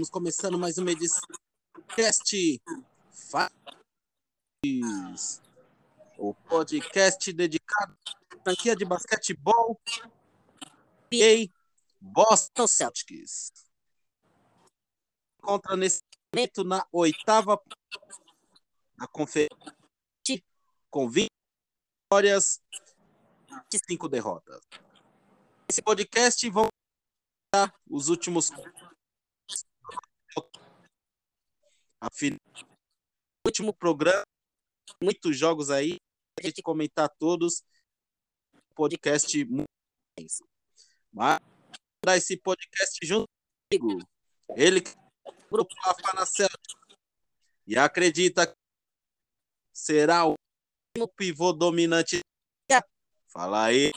Estamos começando mais uma edição podcast Faz, o podcast dedicado à franquia de basquetebol e Boston Celtics. Contra nesse momento na oitava da conferência com 20 vitórias e 5 derrotas. Esse podcast vão os últimos a final, último programa, muitos jogos aí, a gente comentar todos, podcast mas dar esse podcast junto comigo, ele é grupo Rafa na e acredita que será o pivô dominante. Fala aí.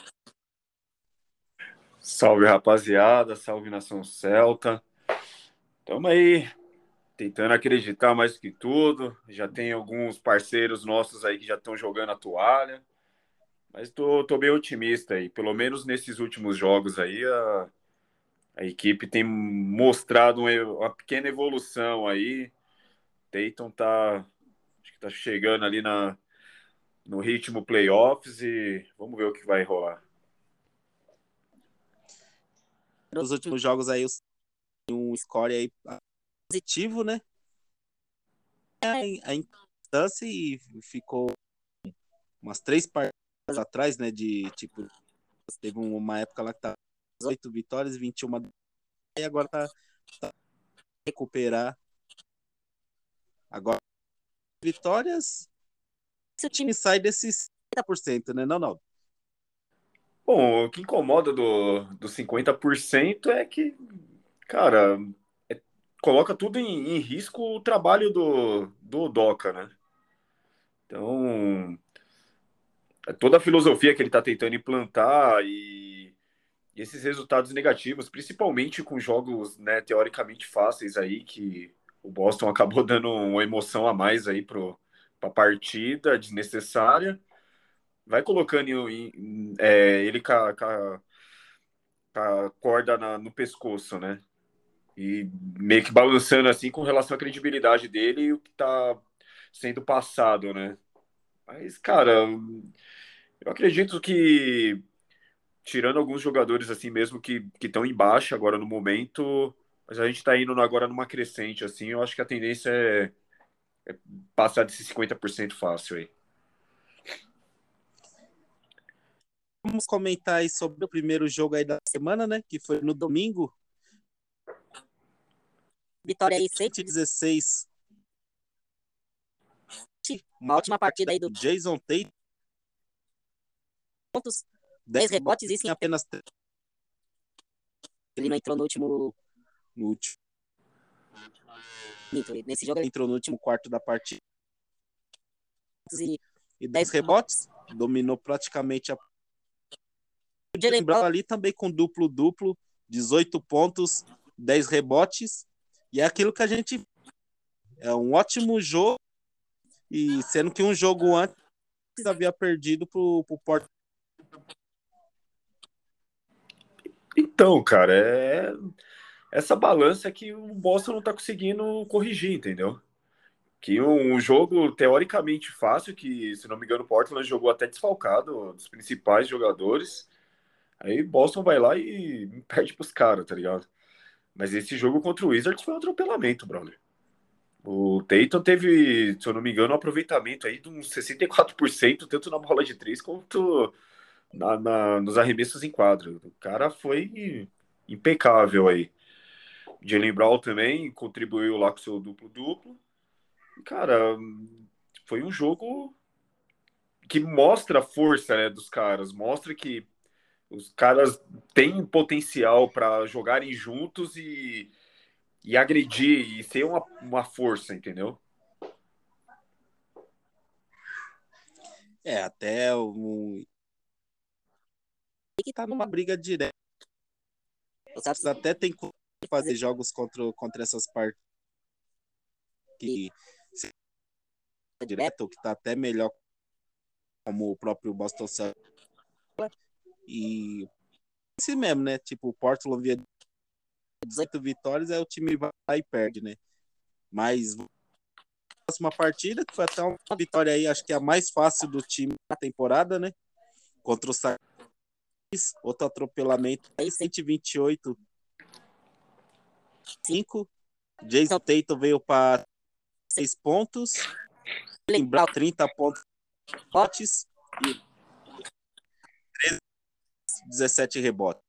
Salve rapaziada, salve nação celta. Tamo aí, tentando acreditar mais que tudo. Já tem alguns parceiros nossos aí que já estão jogando a toalha. Mas tô, tô bem otimista aí. Pelo menos nesses últimos jogos aí, a, a equipe tem mostrado uma, uma pequena evolução aí. Dayton tá, acho que tá chegando ali na, no ritmo playoffs e vamos ver o que vai rolar. Nos últimos jogos aí, um score aí positivo, né? A instância e ficou umas três partidas atrás, né? De tipo, teve uma época lá que tá 18 vitórias, 21 e agora tá, tá recuperar. Agora, vitórias, se o time sai desses 50%, né? Não, não. Bom, o que incomoda do, do 50% é que, cara, coloca tudo em, em, risco o trabalho do, do Doca, né? Então, é toda a filosofia que ele está tentando implantar e, e, esses resultados negativos, principalmente com jogos, né, teoricamente fáceis aí, que o Boston acabou dando uma emoção a mais aí para a partida desnecessária, vai colocando em, em, é, ele com a corda na, no pescoço, né? E meio que balançando assim com relação à credibilidade dele e o que está sendo passado, né? Mas, cara, eu acredito que tirando alguns jogadores assim mesmo que estão em baixa agora no momento, mas a gente está indo agora numa crescente assim, eu acho que a tendência é, é passar desses 50% fácil aí. Vamos comentar aí sobre o primeiro jogo aí da semana, né? Que foi no domingo, Vitória aí 116. Uma ótima partida aí do Jason Tate. Pontos, 10 rebotes e sim apenas Ele não entrou no último. No último. Nesse jogo ele entrou no último quarto da partida. E 10 rebotes. Dominou praticamente a. Jalen Brown ali também com duplo-duplo. 18 pontos, 10 rebotes. E é aquilo que a gente. É um ótimo jogo. E sendo que um jogo antes havia perdido pro, pro Porto. Então, cara, é essa balança que o Boston não tá conseguindo corrigir, entendeu? Que um jogo teoricamente fácil, que, se não me engano, o Portland jogou até desfalcado dos principais jogadores. Aí Boston vai lá e perde pros caras, tá ligado? Mas esse jogo contra o Wizards foi um atropelamento, brother. O Tatum teve, se eu não me engano, um aproveitamento aí de uns 64%, tanto na bola de três quanto na, na, nos arremessos em quadro. O cara foi impecável aí. Jalen Brown também contribuiu lá com seu duplo-duplo. Cara, foi um jogo que mostra a força né, dos caras, mostra que os caras têm potencial para jogarem juntos e, e agredir e ser uma, uma força, entendeu? É, até o. que tá numa briga direta. Os até tem que fazer jogos contra, contra essas partes que direto, que tá até melhor como o próprio Boston Celtics e assim mesmo, né? Tipo, o Portland via 18 vitórias, aí o time vai lá e perde, né? Mas próxima partida, que foi até uma vitória aí, acho que é a mais fácil do time na temporada, né? Contra o Sainz, outro atropelamento aí, 128 5. Jason Tatum veio para 6 pontos. Lembrar 30 pontos rebotes e 13, 17 rebotes.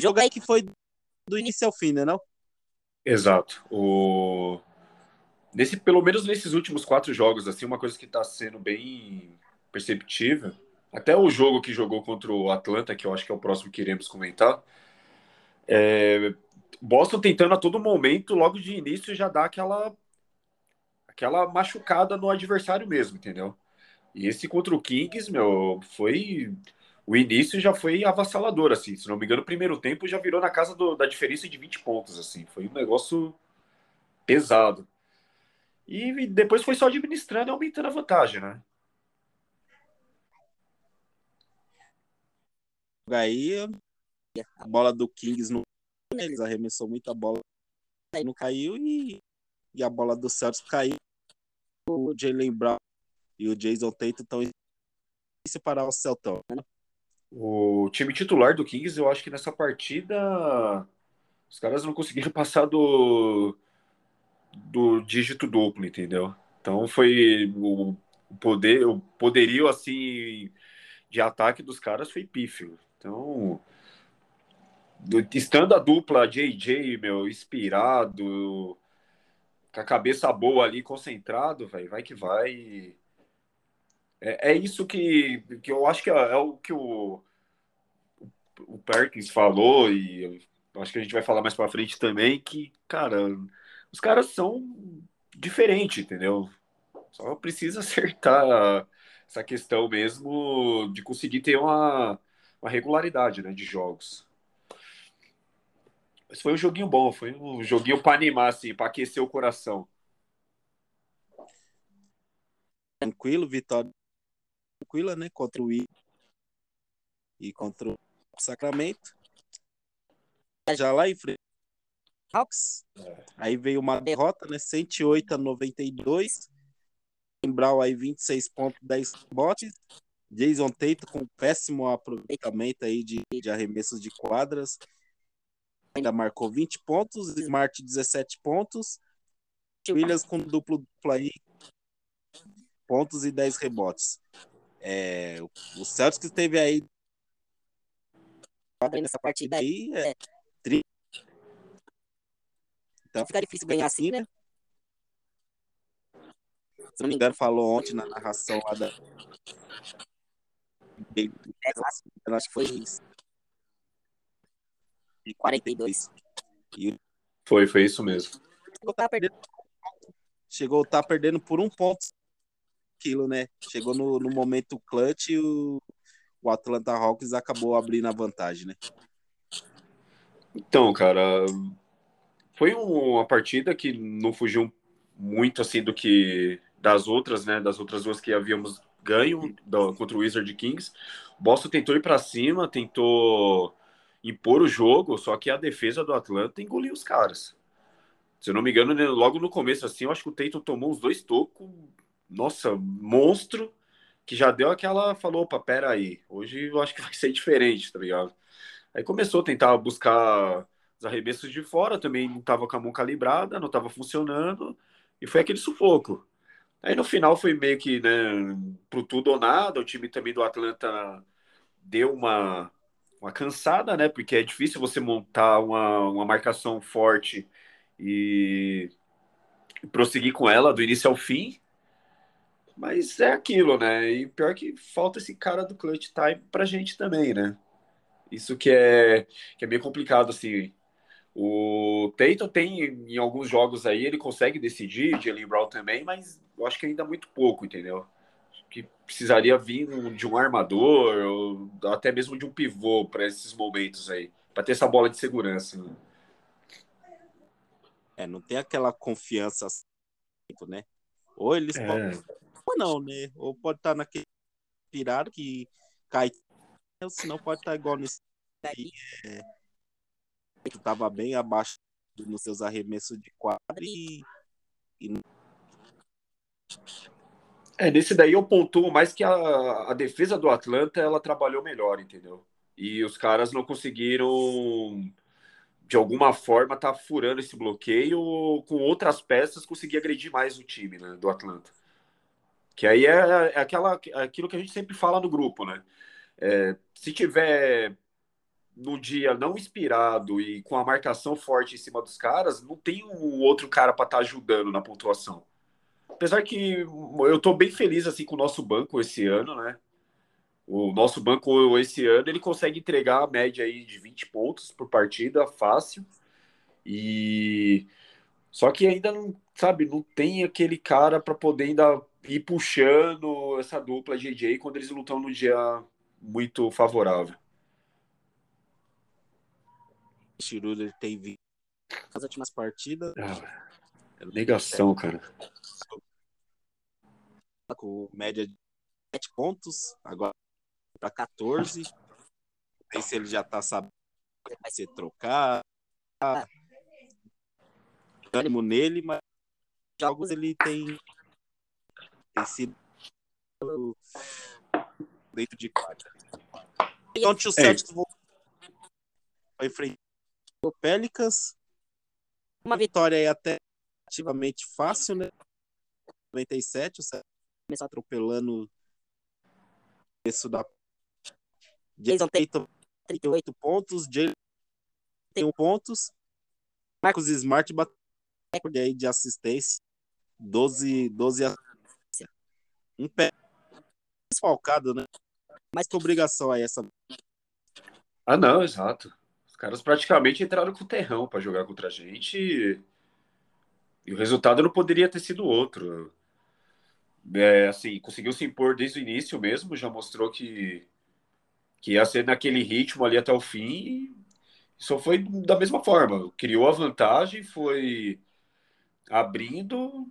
Jogo aí que foi do início ao fim, né, não? Exato. O nesse pelo menos nesses últimos quatro jogos assim, uma coisa que está sendo bem perceptível, até o jogo que jogou contra o Atlanta, que eu acho que é o próximo que iremos comentar, é, Boston tentando a todo momento, logo de início, já dar aquela aquela machucada no adversário mesmo, entendeu? E esse contra o Kings, meu, foi. O início já foi avassalador, assim. Se não me engano, o primeiro tempo já virou na casa do, da diferença de 20 pontos, assim. Foi um negócio pesado. E depois foi só administrando e aumentando a vantagem, né? Aí a bola do Kings não eles arremessou muita bola aí não caiu e, e a bola do Celtics caiu o Jalen Brown e o Jason Tatum estão separar o Celtão né? O time titular do Kings eu acho que nessa partida os caras não conseguiram passar do do dígito duplo entendeu então foi o poder o poderio assim de ataque dos caras foi pífio então estando a dupla JJ, meu, inspirado, com a cabeça boa ali, concentrado, velho, vai que vai. É, é, isso que, que eu acho que é, é o que o, o Perkins falou, e acho que a gente vai falar mais pra frente também, que, cara, os caras são diferentes, entendeu? Só precisa acertar essa questão mesmo de conseguir ter uma, uma regularidade né, de jogos. Mas foi um joguinho bom, foi um joguinho para animar, assim, para aquecer o coração. Tranquilo, vitória tranquila, né? Contra o I e contra o Sacramento. Já lá em frente. Aí veio uma derrota, né? 108 a 92. Brown aí 26 pontos, 10 botes. Jason Tatum com péssimo aproveitamento aí de, de arremessos de quadras ainda marcou 20 pontos, Smart 17 pontos, Williams com duplo duplo aí, pontos e 10 rebotes. É, o Celtics teve aí nessa partida aí é, tri... então fica difícil ganhar assim, né? Se não me engano, falou ontem na narração lá da. Eu acho que foi isso de 42. E... Foi, foi isso mesmo. Chegou a perdendo, chegou a estar tá perdendo por um ponto aquilo, né? Chegou no, no momento clutch e o, o Atlanta Hawks acabou abrindo a vantagem, né? Então, cara, foi uma partida que não fugiu muito assim do que das outras, né? Das outras duas que havíamos ganho do, contra o Wizard Kings. Boston tentou ir para cima, tentou impor o jogo, só que a defesa do Atlanta engoliu os caras. Se eu não me engano, né, logo no começo, assim, eu acho que o Tatum tomou uns dois tocos, nossa, monstro, que já deu aquela, falou, opa, pera aí, hoje eu acho que vai ser diferente, tá ligado? Aí começou a tentar buscar os arremessos de fora, também não tava com a mão calibrada, não tava funcionando, e foi aquele sufoco. Aí no final foi meio que, né, pro tudo ou nada, o time também do Atlanta deu uma uma cansada, né? Porque é difícil você montar uma, uma marcação forte e prosseguir com ela do início ao fim. Mas é aquilo, né? E pior que falta esse cara do clutch time pra gente também, né? Isso que é, que é meio complicado, assim. O Tatum tem, em alguns jogos aí, ele consegue decidir, Jalen Brown também, mas eu acho que ainda muito pouco, entendeu? que precisaria vir de um armador ou até mesmo de um pivô para esses momentos aí, para ter essa bola de segurança. Né? É, não tem aquela confiança, né? Ou eles é. podem, não, né? Ou pode estar naquele pirado que cai, ou senão pode estar igual nesse. É... estava bem abaixo nos seus arremessos de quadra e, e... É, nesse daí eu pontuo mais que a, a defesa do Atlanta ela trabalhou melhor, entendeu? E os caras não conseguiram de alguma forma tá furando esse bloqueio com outras peças conseguir agredir mais o time né, do Atlanta. Que aí é, é aquela, aquilo que a gente sempre fala no grupo, né? É, se tiver no dia não inspirado e com a marcação forte em cima dos caras, não tem um outro cara para estar tá ajudando na pontuação. Apesar que eu estou bem feliz assim com o nosso banco esse ano, né? O nosso banco esse ano ele consegue entregar a média aí de 20 pontos por partida, fácil. E só que ainda não, sabe, não tem aquele cara para poder ainda ir puxando essa dupla JJ quando eles lutam no dia muito favorável. Schroeder tem visto as últimas partidas. Ah, negação, cara. Com média de 7 pontos, agora para 14. Não sei se ele já está sabendo que vai ser trocar. Ânimo nele, mas jogos ele tem, tem sido dentro de quadra. Então, o Celtics é. vai enfrentar o Pelicans. Uma vitória aí até relativamente fácil, né? 97, o Celtics começou atropelando isso da Jason Tatum 38 pontos, Jalen 31 pontos, Marcos Smart bateu recorde aí de assistência, 12, 12 assistências. Um pé desfalcado, né? Mas que obrigação aí essa. Ah, não, exato. Os caras praticamente entraram com o terrão para jogar contra a gente e... e o resultado não poderia ter sido outro. É, assim, conseguiu se impor desde o início mesmo, já mostrou que que ia ser naquele ritmo ali até o fim. Só foi da mesma forma. Criou a vantagem, foi abrindo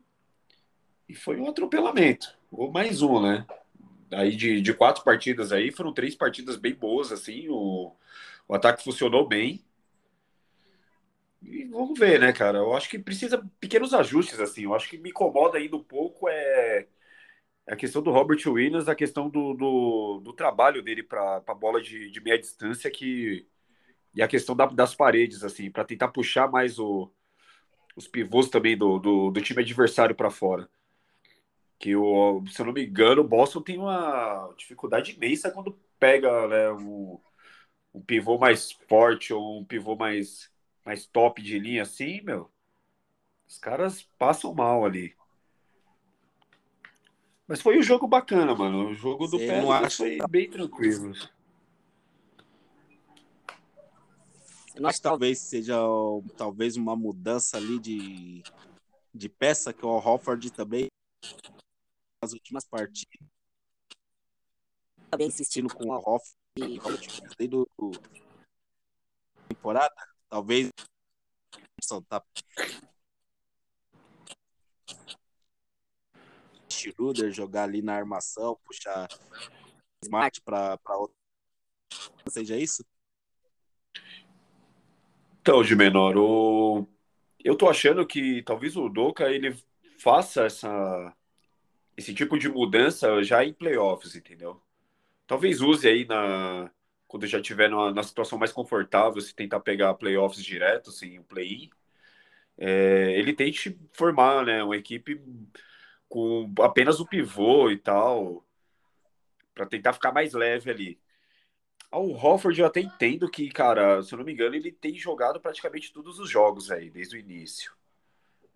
e foi um atropelamento. Ou mais um, né? Aí de, de quatro partidas aí, foram três partidas bem boas, assim. O, o ataque funcionou bem. E vamos ver, né, cara? Eu acho que precisa pequenos ajustes, assim. Eu acho que me incomoda ainda um pouco é a questão do Robert Williams, a questão do, do, do trabalho dele para a bola de, de, meia distância que, e a questão da, das paredes, assim, para tentar puxar mais o, os pivôs também do, do, do time adversário para fora. Que, o, se eu não me engano, o Boston tem uma dificuldade imensa quando pega né, um, um pivô mais forte ou um pivô mais, mais top de linha assim, meu. Os caras passam mal ali. Mas foi um jogo bacana, mano. O jogo do Pelicans foi bem tranquilo. Eu acho que talvez seja talvez uma mudança ali de, de peça que o Hofford também nas últimas partidas também insistindo com o Hofford desde a temporada talvez tá Schroeder jogar ali na armação, puxar Smart para outro. Seja isso? Então, de menor, o... eu tô achando que talvez o Doca ele faça essa esse tipo de mudança já em playoffs, entendeu? Talvez use aí na quando já tiver numa, na situação mais confortável, se tentar pegar playoffs direto, sem o play-in, é, ele tente formar, né, uma equipe com apenas o pivô e tal, para tentar ficar mais leve ali. Ah, o Hofford eu até entendo que, cara, se eu não me engano, ele tem jogado praticamente todos os jogos aí, desde o início.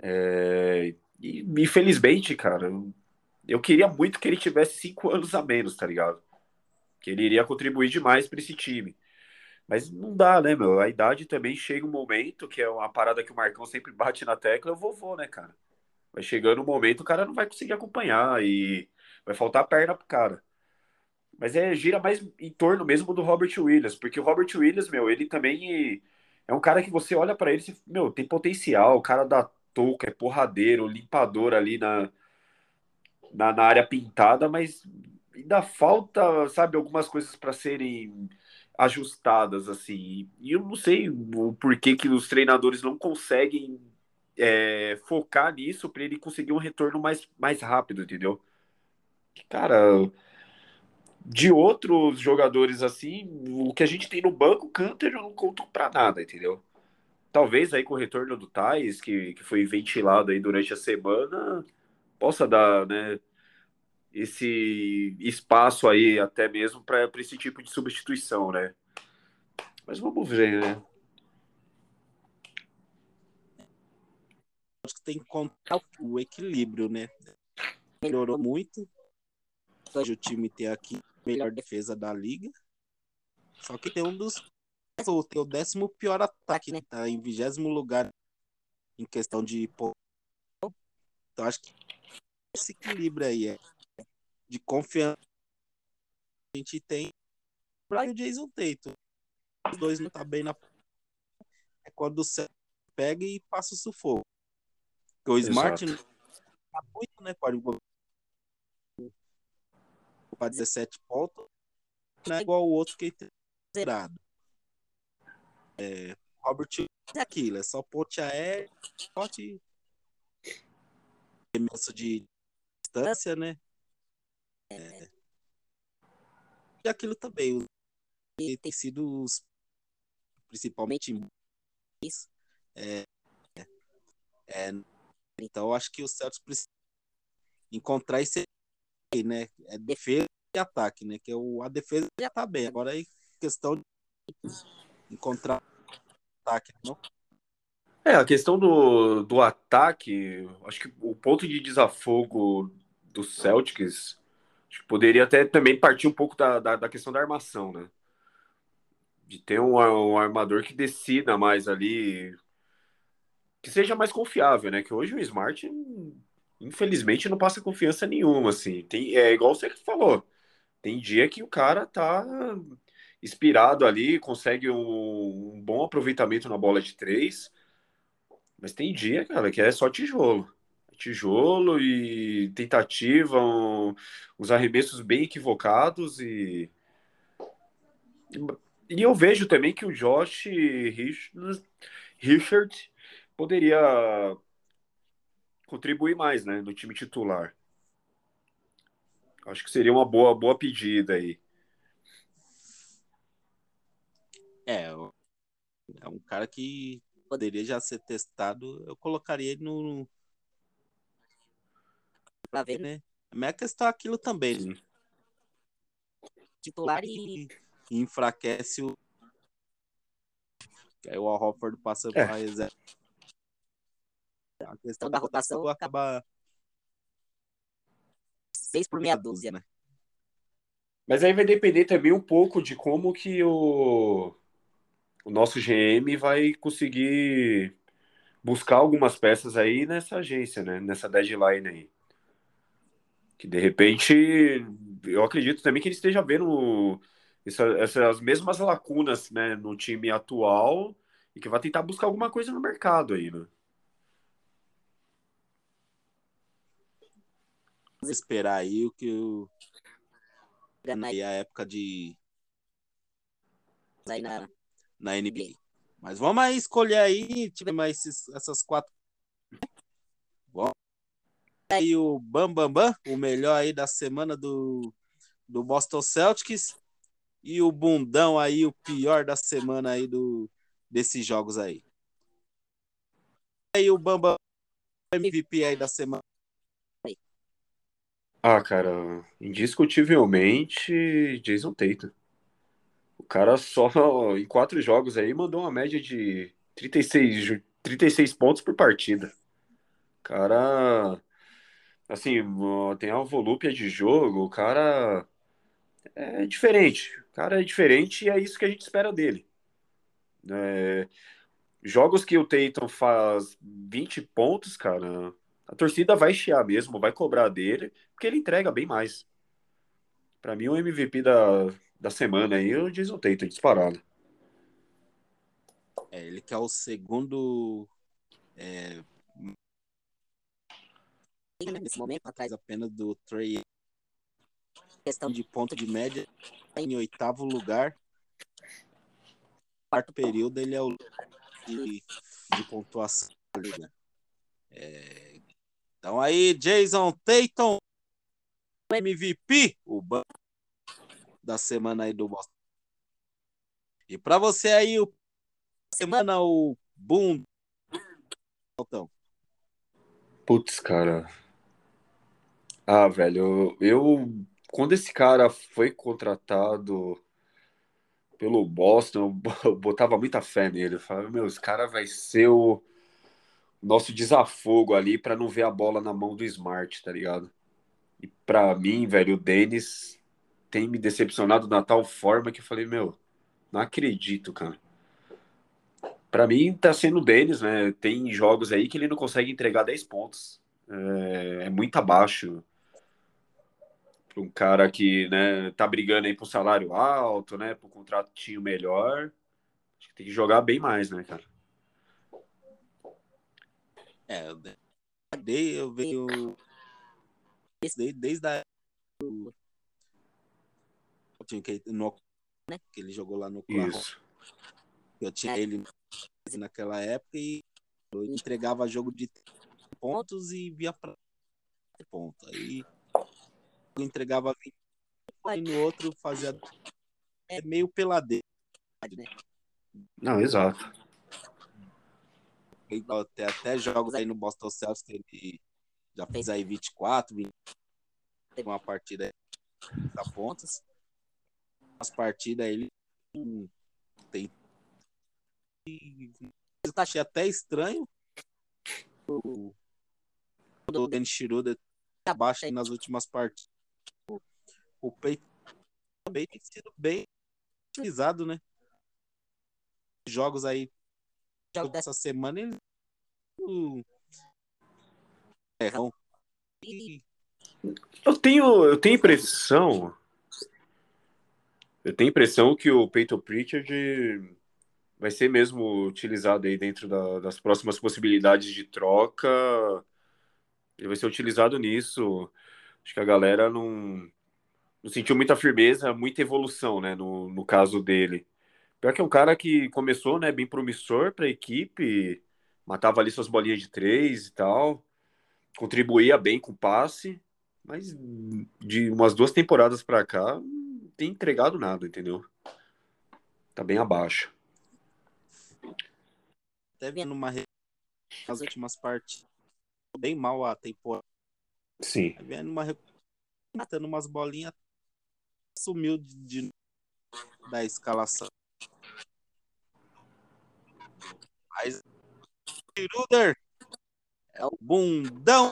É... E infelizmente, cara, eu queria muito que ele tivesse cinco anos a menos, tá ligado? Que ele iria contribuir demais para esse time. Mas não dá, né, meu? A idade também chega um momento, que é uma parada que o Marcão sempre bate na tecla, o vovô, né, cara? Vai chegando um momento, o cara não vai conseguir acompanhar e vai faltar perna pro cara. Mas é, gira mais em torno mesmo do Robert Williams, porque o Robert Williams, meu, ele também é um cara que você olha para ele e meu, tem potencial, o cara da touca, é porradeiro, limpador ali na, na, na, área pintada, mas ainda falta, sabe, algumas coisas para serem ajustadas, assim. E eu não sei o porquê que os treinadores não conseguem é, focar nisso para ele conseguir um retorno mais, mais rápido, entendeu? Cara, de outros jogadores assim, o que a gente tem no banco, Canter não conta para nada, entendeu? Talvez aí com o retorno do Tais, que, que foi ventilado aí durante a semana, possa dar, né, esse espaço aí até mesmo para esse tipo de substituição, né? Mas vamos ver, né? Acho que tem que encontrar o equilíbrio, né? Melhorou muito. O time tem aqui a melhor defesa da liga. Só que tem um dos. Tem o décimo pior ataque, né? Tá em vigésimo lugar em questão de. Então acho que esse equilíbrio aí é de confiança a gente tem para o Jason Tatum. Os dois não tá bem na é quando o Celtics pega e passa o sufoco. Porque o Smart tá muito, né? Pode para 17 pontos. Não é igual o outro que tem zerado. É, Robert é aquilo, é só ponte aéreo, ponte arremesso de distância, né? É. E aquilo também. E tem sido os, principalmente é, é, então acho que o Celtics precisa encontrar esse aí, né? É defesa e ataque, né? Que é o, a defesa já tá bem. Agora aí questão de encontrar ataque, não? É, a questão do, do ataque, acho que o ponto de desafogo do Celtics Acho que poderia até também partir um pouco da, da, da questão da armação, né? De ter um, um, armador que decida mais ali, que seja mais confiável, né? Que hoje o Smart, infelizmente, não passa confiança nenhuma, assim. Tem, é igual você falou, tem dia que o cara tá inspirado ali, consegue um, um bom aproveitamento na bola de três, mas tem dia, cara, que é só tijolo tijolo e tentativa, um, uns arremessos bem equivocados e e eu vejo também que o Josh Richard poderia contribuir mais, né, no time titular. Acho que seria uma boa boa pedida aí. É, é um cara que poderia já ser testado. Eu colocaria ele no, para ver, né? A minha questão é aquilo também. Titular e... e enfraquece o. Aí o Al Hofford passa é. para reserva. A questão da rotação acaba. Seis por meia dúzia, né? Mas aí vai depender também um pouco de como que o, o nosso GM vai conseguir buscar algumas peças aí nessa agência, né? Nessa deadline aí. Que de repente, eu acredito também que ele esteja vendo essa, essas mesmas lacunas né, no time atual e que vai tentar buscar alguma coisa no mercado aí, né? Vamos esperar aí o que o. Aí a época de. Aí na, na NBA. Mas vamos aí escolher aí, tiver mais esses, essas quatro aí o Bam Bam Bam, o melhor aí da semana do, do Boston Celtics. E o bundão aí, o pior da semana aí do, desses jogos aí. E aí o Bambam MVP aí da semana. Ah, cara, indiscutivelmente Jason Tatum. O cara só em quatro jogos aí mandou uma média de 36, 36 pontos por partida. Cara, assim, tem uma volúpia de jogo, o cara é diferente. O cara é diferente e é isso que a gente espera dele. É, jogos que o Tatum faz 20 pontos, cara, a torcida vai chiar mesmo, vai cobrar dele, porque ele entrega bem mais. Para mim, o MVP da, da semana aí é o Jason Tatum, disparado. É, ele que é o segundo é, nesse momento atrás apenas do Trey questão de ponto de média, em oitavo lugar. Quarto período, ele é o de, de pontuação. Né? É, então aí, Jason Tatum, MVP, o banco da semana aí do Boston. E para você aí, o semana, o boom. Então. Putz, cara. Ah, velho, eu, eu quando esse cara foi contratado pelo Boston, eu botava muita fé nele. Eu falava, meu, esse cara vai ser o nosso desafogo ali para não ver a bola na mão do Smart, tá ligado? E para mim, velho, o Denis tem me decepcionado na tal forma que eu falei, meu, não acredito, cara. Para mim, tá sendo o Denis, né? Tem jogos aí que ele não consegue entregar 10 pontos. É, é muito abaixo um cara que né, tá brigando aí por salário alto, né? Por contratinho melhor. Acho que tem que jogar bem mais, né, cara? É, eu dei, eu venho desde, desde a no, né, que ele jogou lá no Oklahoma. Isso. Eu tinha ele naquela época e eu entregava jogo de pontos e via pontos. Aí entregava 20 e no outro fazia é meio peladeiro. Né? Não, exato. Tem até jogos aí no Boston Celtics que ele já fez aí 24, 20, teve uma partida da pontas. As partidas ele tem eu achei até estranho o, o Dennis Schroeder abaixo nas últimas partidas. O, peito também tem sido bem utilizado, né? Jogos aí jogos dessa semana ele é, eu tenho eu tenho impressão eu tenho impressão que o Peyton Pritchard vai ser mesmo utilizado aí dentro da, das próximas possibilidades de troca. Ele vai ser utilizado nisso. Acho que a galera não, não sentiu muita firmeza, muita evolução, né, no, no caso dele. Pior que é um cara que começou, né, bem promissor para a equipe, matava ali suas bolinhas de três e tal, contribuía bem com o passe, mas de umas duas temporadas para cá não tem entregado nada, entendeu? Tá bem abaixo até vendo uma nas últimas partes bem mal a temporada. Sim. Vendo uma matando umas bolinhas sumiu de, de, da escalação. Mas Ruder é o bundão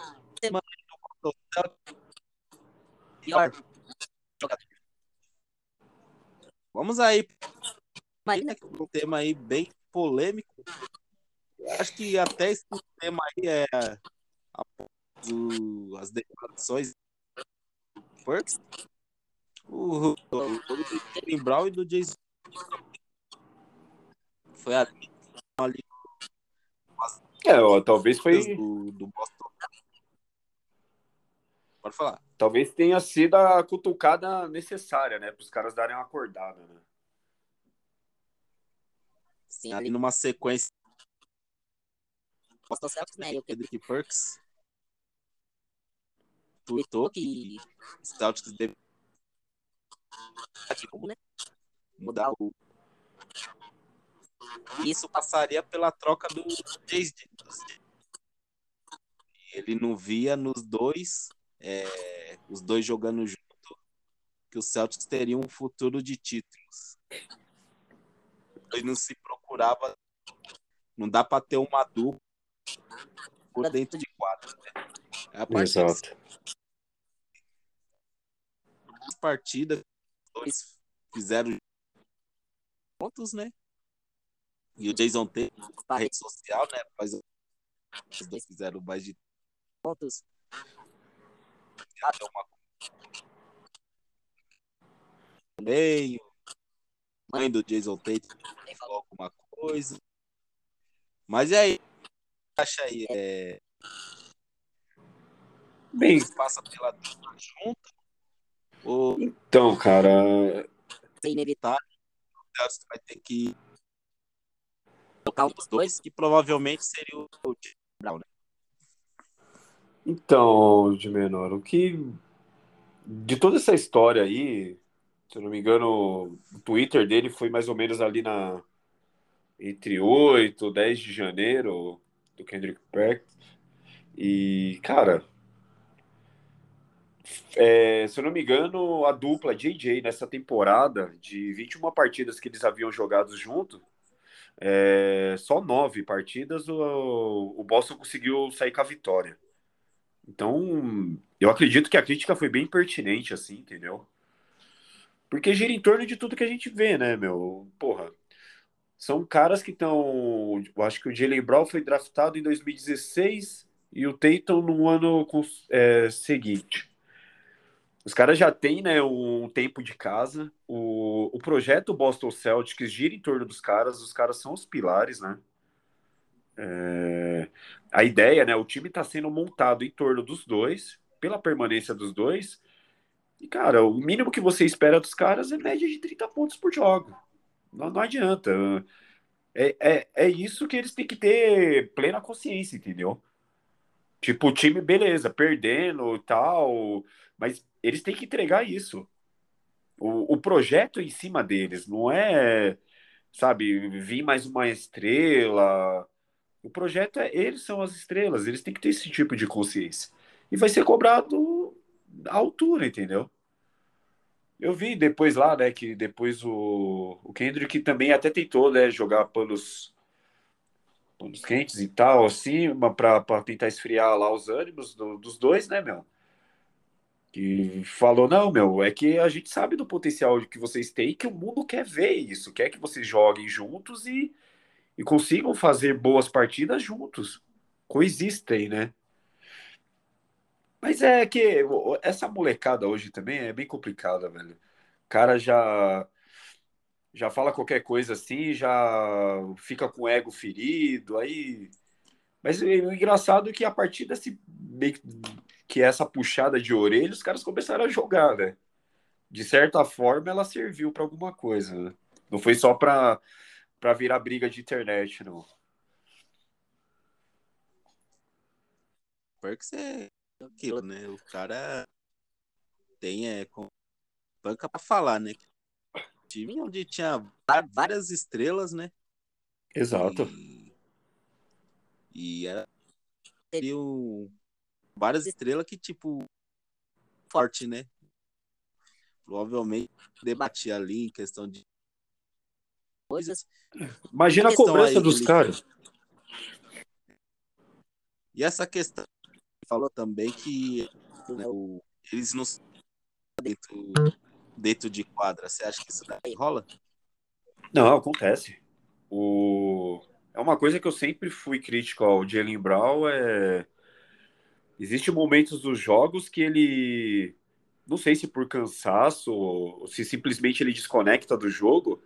Vamos aí. Imagina que um tema aí bem polêmico acho que até esse tema aí é as declarações Perks, o, o, do Brown e do Jason foi ali, ali é, ó, talvez foi do, do Boston. Pode falar. Talvez tenha sido a cutucada necessária, né, para os caras darem uma acordada, né? Sim, ali numa sequência Boston Celtics, né? E o Kendrick Perks tweetou que o Celtics deve né? mudar o isso passaria pela troca do Jace ele não via nos dois é, os dois jogando junto que o Celtics teria um futuro de títulos ele não se procurava não dá para ter uma dupla por dentro de quadra. Né? É a Exato. As partidas, dois fizeram pontos, né? E o Jason T na rede social, né? Mas os dois fizeram mais de pontos. Uma também. Mãe do Jason Tate falou alguma coisa. Mas e aí? acha aí? É... Bem, passa pela junta Ou Então, cara, é inevitável, você vai ter que tocar um dos dois, que provavelmente seria o Brown, né? então, de menor, o que de toda essa história aí, se eu não me engano, o Twitter dele foi mais ou menos ali na entre 8 e 10 de janeiro do Kendrick Perkins. E, cara, é, se eu não me engano, a dupla JJ nessa temporada, de 21 partidas que eles haviam jogado junto, é, só nove partidas o, o Boston conseguiu sair com a vitória. Então, eu acredito que a crítica foi bem pertinente, assim, entendeu? Porque gira em torno de tudo que a gente vê, né, meu? Porra, são caras que estão. Eu acho que o Jalen Brown foi draftado em 2016 e o Tatum no ano é, seguinte. Os caras já têm né, um tempo de casa. O, o projeto Boston Celtics gira em torno dos caras. Os caras são os pilares, né? É, a ideia, né? O time está sendo montado em torno dos dois, pela permanência dos dois. E, cara, o mínimo que você espera dos caras é média de 30 pontos por jogo. Não, não adianta. É, é, é isso que eles têm que ter plena consciência, entendeu? Tipo, o time, beleza, perdendo e tal, mas eles têm que entregar isso. O, o projeto em cima deles não é, sabe, vir mais uma estrela. O projeto é eles são as estrelas, eles têm que ter esse tipo de consciência. E vai ser cobrado à altura, entendeu? Eu vi depois lá, né, que depois o, o Kendrick também até tentou, né, jogar panos, panos quentes e tal, assim, para tentar esfriar lá os ânimos do, dos dois, né, meu? Que falou: não, meu, é que a gente sabe do potencial que vocês têm que o mundo quer ver isso, quer que vocês joguem juntos e, e consigam fazer boas partidas juntos. Coexistem, né? Mas é que essa molecada hoje também é bem complicada, velho. O cara já já fala qualquer coisa assim, já fica com o ego ferido, aí. Mas o engraçado é que a partir desse que essa puxada de orelha, os caras começaram a jogar, né? De certa forma, ela serviu para alguma coisa, né? Não foi só para para virar briga de internet, não. Perks é aquilo, né? O cara tem é, com banca para falar, né? Time onde tinha várias estrelas, né? Exato. E, e era um, várias estrelas que, tipo, forte, né? Provavelmente debatia ali em questão de coisas. Imagina a, cobrança dos caras. E essa questão falou também que né, o, eles não dentro, dentro de quadra. Você acha que isso daí rola? Não, acontece. O... É uma coisa que eu sempre fui crítico ao Jalen Brown, é Existem momentos dos jogos que ele, não sei se por cansaço ou se simplesmente ele desconecta do jogo,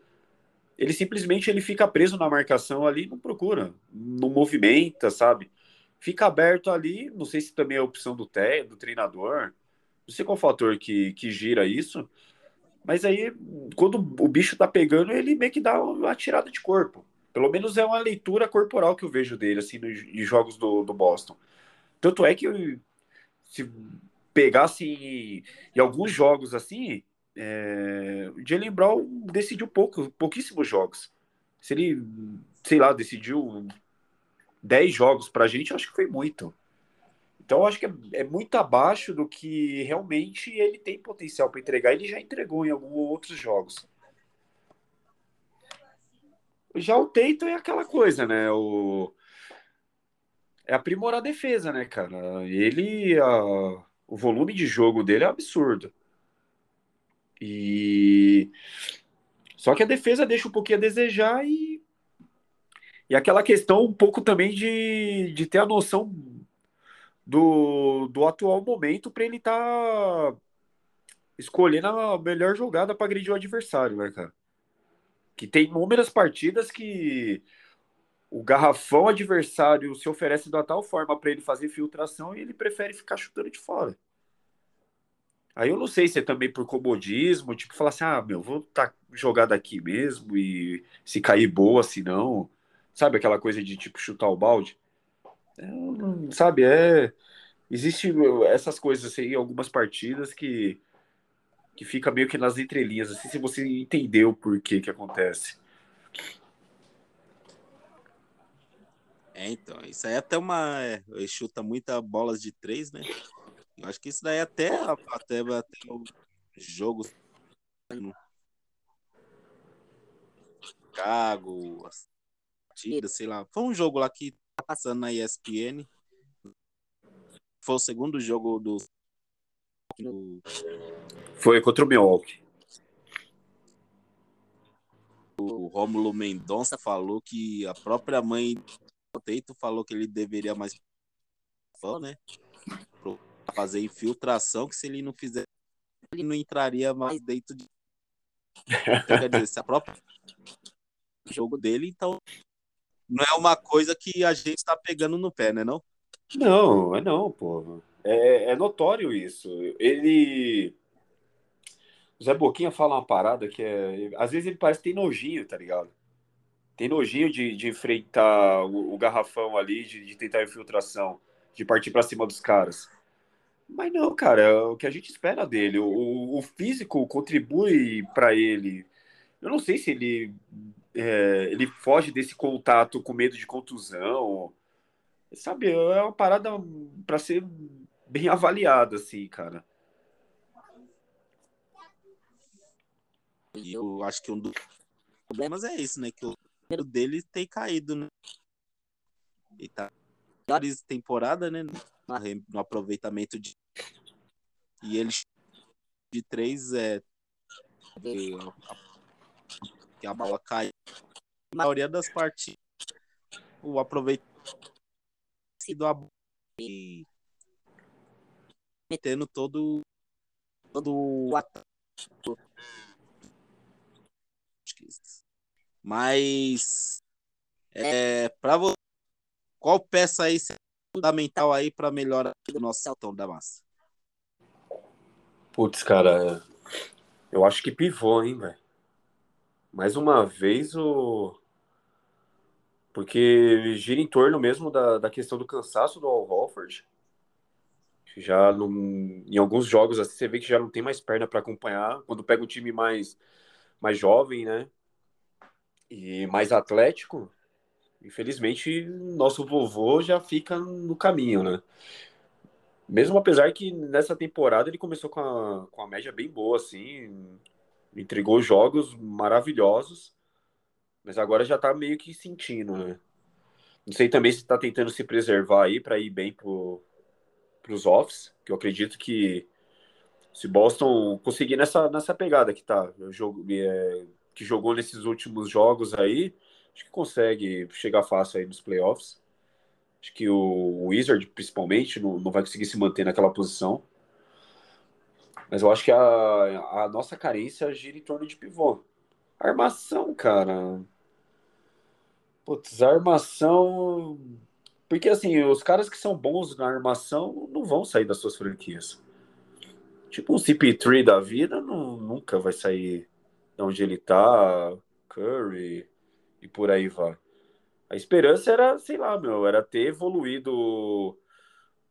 ele simplesmente ele fica preso na marcação ali, não procura, não movimenta, sabe? Fica aberto ali, não sei se também é a opção do, te, do treinador, não sei qual fator que, que gira isso, mas aí quando o bicho tá pegando, ele meio que dá uma tirada de corpo. Pelo menos é uma leitura corporal que eu vejo dele, assim, nos jogos do, do Boston. Tanto é que se pegasse em, em alguns jogos assim, é, o Jalen Brown decidiu pouco, pouquíssimos jogos. Se ele, sei lá, decidiu 10 jogos pra gente, eu acho que foi muito. Então, eu acho que é, é muito abaixo do que realmente ele tem potencial para entregar. Ele já entregou em alguns outros jogos. Já o Teito é aquela coisa, né? O, é aprimorar a defesa, né, cara? Ele, a, o volume de jogo dele é absurdo. E só que a defesa deixa um pouquinho a desejar e e aquela questão um pouco também de, de ter a noção do, do atual momento para ele estar tá escolhendo a melhor jogada para agredir o adversário, né, cara? Que tem inúmeras partidas que o garrafão adversário se oferece uma tal forma para ele fazer filtração e ele prefere ficar chutando de fora. Aí eu não sei se é também por comodismo, tipo, falar assim, ah, meu, vou tá jogado aqui mesmo e se cair boa, se não. Sabe aquela coisa de tipo chutar o balde? É, sabe, é. Existe essas coisas assim, em algumas partidas que, que fica meio que nas entrelinhas, assim, se você entendeu por que que acontece. É, então, isso aí é até uma. É, chuta muita bolas de três, né? Eu acho que isso daí é até, até, até o jogo. Chicago, partida, sei lá. Foi um jogo lá que tá passando na ESPN. Foi o segundo jogo do. Foi contra o Milwaukee. O Rômulo Mendonça falou que a própria mãe do Teito falou que ele deveria mais né? Fazer infiltração, que se ele não fizer, ele não entraria mais dentro de. Então, quer dizer, se a própria jogo dele, então não é uma coisa que a gente está pegando no pé, né? Não? Não, é não, pô. É, é notório isso. Ele. Zé Boquinha fala uma parada que é. Às vezes ele parece que tem nojinho, tá ligado? Tem nojinho de, de enfrentar o, o garrafão ali, de, de tentar infiltração, de partir para cima dos caras. Mas não, cara, é o que a gente espera dele. O, o físico contribui para ele. Eu não sei se ele é, ele foge desse contato com medo de contusão. Sabe, é uma parada para ser bem avaliada, assim, cara. Eu acho que um dos problemas é isso, né? Que dele tem caído, né? E tá temporada, né? No aproveitamento de. E ele de três é. Que a bola cai maioria das partidas, o aproveitamento do e metendo todo todo o ataque. Mas é, para você, qual peça aí fundamental aí para melhorar o nosso saltão da massa? Putz, cara, eu acho que pivô, hein, velho. Mais uma vez o porque gira em torno mesmo da, da questão do cansaço do Al Horford. Já num, em alguns jogos assim, você vê que já não tem mais perna para acompanhar. Quando pega um time mais, mais jovem, né? E mais atlético, infelizmente, nosso vovô já fica no caminho, né? Mesmo apesar que nessa temporada ele começou com a, com a média bem boa, assim, entregou jogos maravilhosos mas agora já tá meio que sentindo, né? Não sei também se tá tentando se preservar aí para ir bem pro, pros offs, que eu acredito que se Boston conseguir nessa, nessa pegada que tá, jogo, é, que jogou nesses últimos jogos aí, acho que consegue chegar fácil aí nos playoffs. Acho que o Wizard, principalmente, não, não vai conseguir se manter naquela posição. Mas eu acho que a, a nossa carência gira em torno de pivô. Armação, cara. Putz, armação. Porque assim, os caras que são bons na armação não vão sair das suas franquias. Tipo um CP3 da vida não, nunca vai sair onde ele tá, Curry e por aí vai. A esperança era, sei lá, meu, era ter evoluído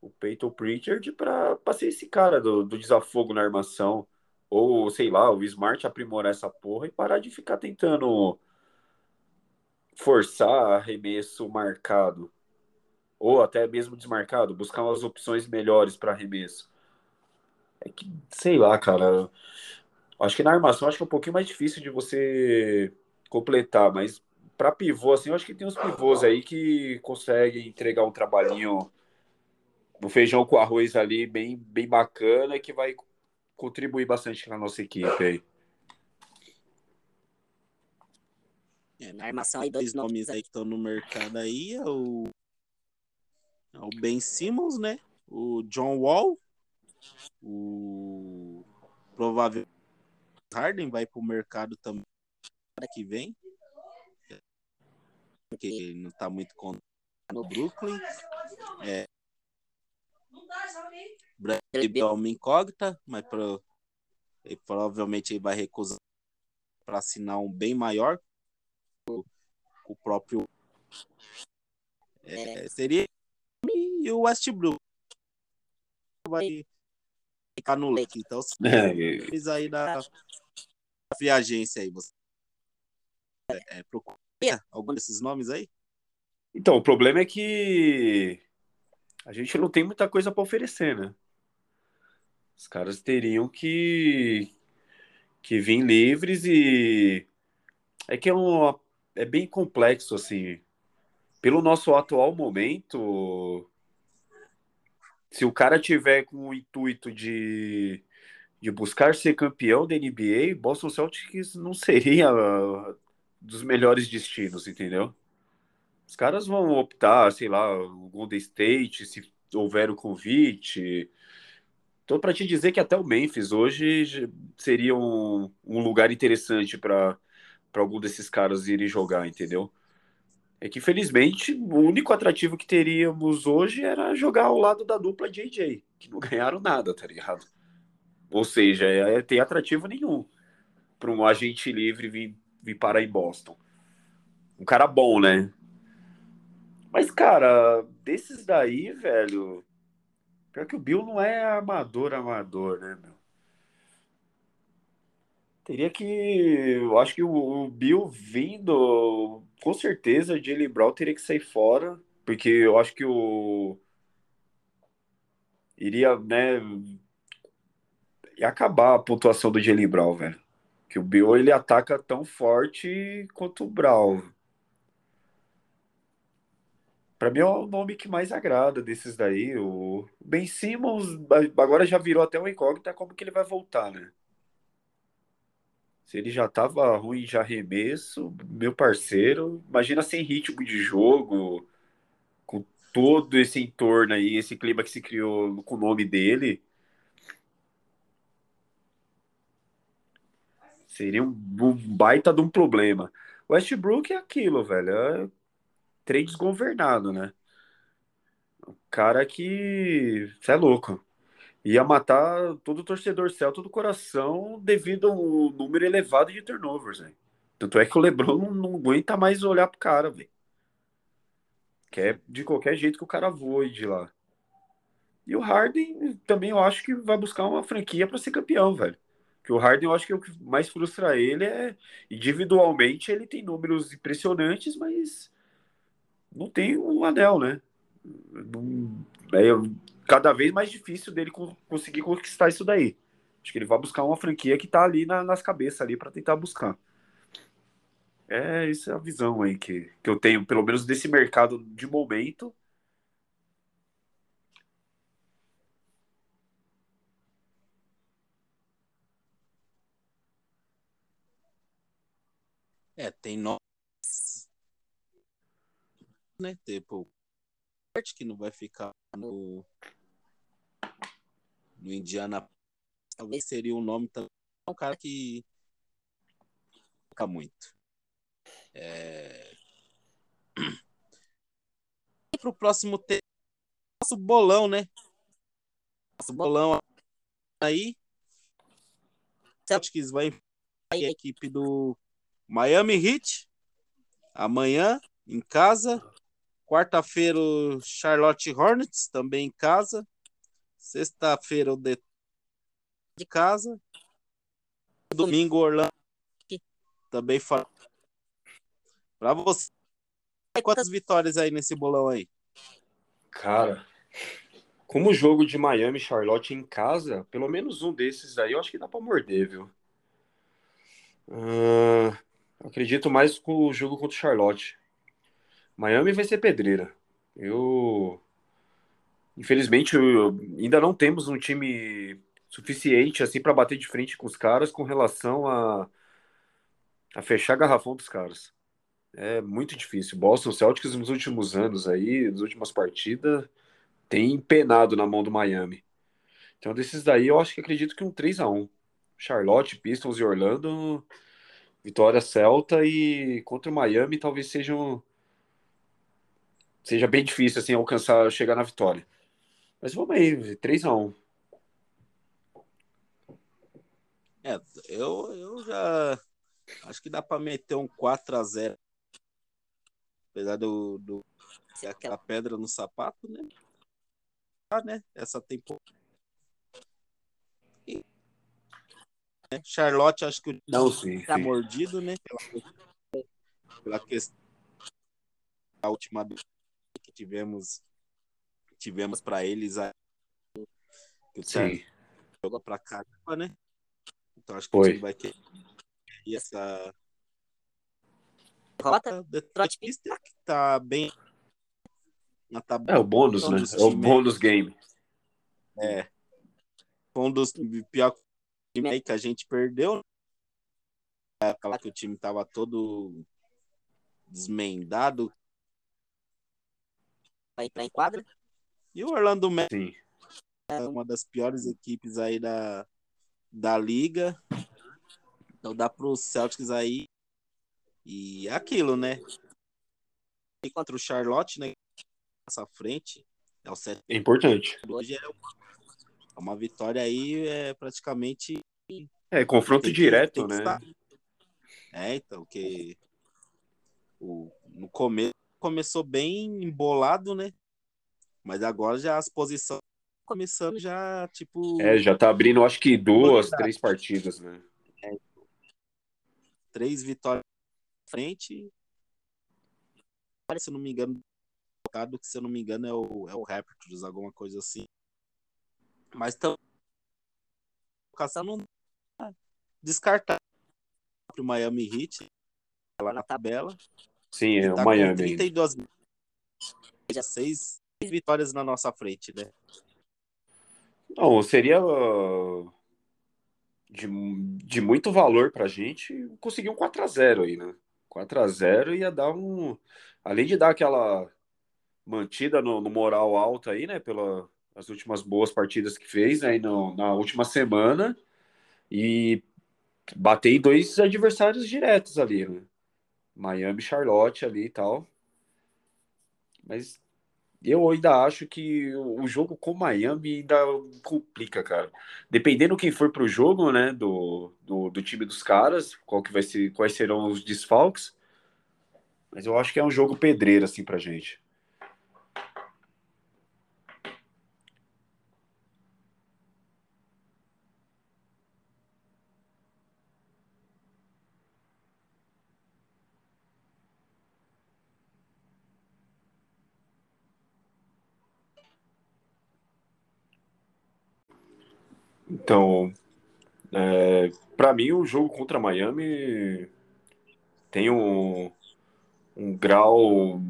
o Peyton Pritchard para ser esse cara do, do desafogo na armação. Ou, sei lá, o Smart aprimorar essa porra e parar de ficar tentando forçar arremesso marcado. Ou até mesmo desmarcado, buscar umas opções melhores para arremesso. É que, sei lá, cara. Acho que na armação acho que é um pouquinho mais difícil de você completar, mas para pivô, assim, eu acho que tem uns pivôs aí que conseguem entregar um trabalhinho no feijão com arroz ali, bem, bem bacana, que vai contribuir bastante na nossa equipe aí. É, na armação aí, dois nomes aí que estão no mercado aí é o, é o Ben Simmons, né? O John Wall, o provável Harden vai para o mercado também que vem, porque ele não está muito contente no Brooklyn. É, Bradley é uma incógnita, mas pro, ele provavelmente ele vai recusar para assinar um bem maior. O, o próprio é, seria e o Westbrook vai ficar no leque. Então, é, eles aí da free agência aí, você é, é, procura algum desses nomes aí? Então, o problema é que a gente não tem muita coisa para oferecer, né? Os caras teriam que que vir livres e é que é, um, é bem complexo assim. Pelo nosso atual momento, se o cara tiver com o intuito de, de buscar ser campeão da NBA, Boston Celtics não seria dos melhores destinos, entendeu? Os caras vão optar, sei lá, o Golden State, se houver o convite. Então, para te dizer que até o Memphis hoje seria um, um lugar interessante para algum desses caras irem jogar, entendeu? É que, felizmente, o único atrativo que teríamos hoje era jogar ao lado da dupla JJ, que não ganharam nada, tá ligado? Ou seja, é, é tem atrativo nenhum para um agente livre vir, vir parar em Boston. Um cara bom, né? Mas, cara, desses daí, velho. Pior que o Bill não é armador, armador, né, meu? Teria que. Eu acho que o, Bill vindo, com certeza, o Jalen Brown teria que sair fora, porque eu acho que o. Iria, né. Ia acabar a pontuação do Jalen Brown, velho. Que o Bill ele ataca tão forte quanto o Brown. Para mim é o nome que mais agrada desses daí. O Ben Simmons agora já virou até uma incógnita como que ele vai voltar, né? Se ele já tava ruim de arremesso, meu parceiro, imagina sem ritmo de jogo, com todo esse entorno aí, esse clima que se criou com o nome dele. Seria um, um baita de um problema. Westbrook é aquilo, velho. É trem desgovernado, né? O cara que. Você é louco. Ia matar todo o torcedor celta do coração devido ao número elevado de turnovers, velho. Tanto é que o Lebron não, aguenta mais olhar pro cara, velho. Quer de qualquer jeito que o cara voe de lá. E o Harden também eu acho que vai buscar uma franquia para ser campeão, velho. Que o Harden eu acho que o que mais frustra ele é individualmente ele tem números impressionantes, mas não tem um anel, né? Não, é cada vez mais difícil dele conseguir conquistar isso daí. Acho que ele vai buscar uma franquia que tá ali na, nas cabeças ali para tentar buscar. É, essa é a visão aí que, que eu tenho, pelo menos desse mercado de momento. É, tem nós né? Tipo, que não vai ficar no, no Indiana. Talvez seria um nome também. É um cara que fica muito. É... E pro próximo tema, nosso bolão, né? Nosso bolão aí. Celtics vai a equipe do Miami Heat amanhã em casa Quarta-feira, o Charlotte Hornets, também em casa. Sexta-feira, o de... de casa. Domingo, Orlando. Também fora. Pra você. Quantas vitórias aí nesse bolão aí? Cara, como o jogo de Miami Charlotte em casa, pelo menos um desses aí eu acho que dá pra morder, viu? Uh, acredito mais com o jogo contra o Charlotte. Miami vai ser pedreira. Eu. Infelizmente, ainda não temos um time suficiente assim para bater de frente com os caras com relação a, a fechar garrafão dos caras. É muito difícil. Boston Celtics nos últimos anos aí, nas últimas partidas, tem penado na mão do Miami. Então, desses daí, eu acho que acredito que um 3 a 1 Charlotte, Pistons e Orlando, vitória Celta e contra o Miami talvez sejam seja bem difícil assim alcançar, chegar na vitória. Mas vamos aí, 3x1. É, eu, eu já acho que dá para meter um 4x0. Apesar do, do é aquela pedra no sapato, né? Ah, né? Essa temporada. Né? Charlotte, acho que o Não, sim, tá sim. mordido, né? Pela, pela questão da última que tivemos tivemos para eles a que o Charlotte sim. jogou para caramba, né? Então acho que Foi. o time vai ter e essa derrota Detroit Pistons que tá bem na tabela É o bônus, né? É o bônus game. É. Foi um dos pior times aí que a gente perdeu. Aquela que o time tava todo desmendado. Vai entrar em quadra. E o Orlando Magic é uma das piores equipes aí da, da liga. Então dá pro Celtics aí. E é aquilo, né? E contra o Charlotte, né? Essa frente. É o 7 É importante. hoje é uma, é uma vitória aí é praticamente É, confronto tem direto, tem né? estar. É, então, que o, no começo começou bem embolado, né? Mas agora já as posições começando já, tipo, É, já tá abrindo, acho que duas, três partidas, né? três vitórias na frente. Se eu não me engano, que se eu não me engano é o, é o Raptors, alguma coisa assim. Mas então, colocação não descartar o Miami Heat lá na tabela. Sim, é o tá Miami com ainda. 32 já seis vitórias na nossa frente, né? Não, seria uh, de, de muito valor pra gente conseguir um 4x0 aí, né? 4x0 ia dar um. Além de dar aquela mantida no, no moral alto aí, né? Pelas as últimas boas partidas que fez aí no, na última semana. E bater em dois adversários diretos ali, né? Miami, Charlotte ali e tal. Mas eu ainda acho que o jogo com Miami ainda complica, cara. Dependendo quem for pro jogo, né, do, do, do time dos caras, qual que vai ser, quais serão os desfalques. Mas eu acho que é um jogo pedreiro, assim, pra gente. Então, é, para mim, o jogo contra Miami tem um, um grau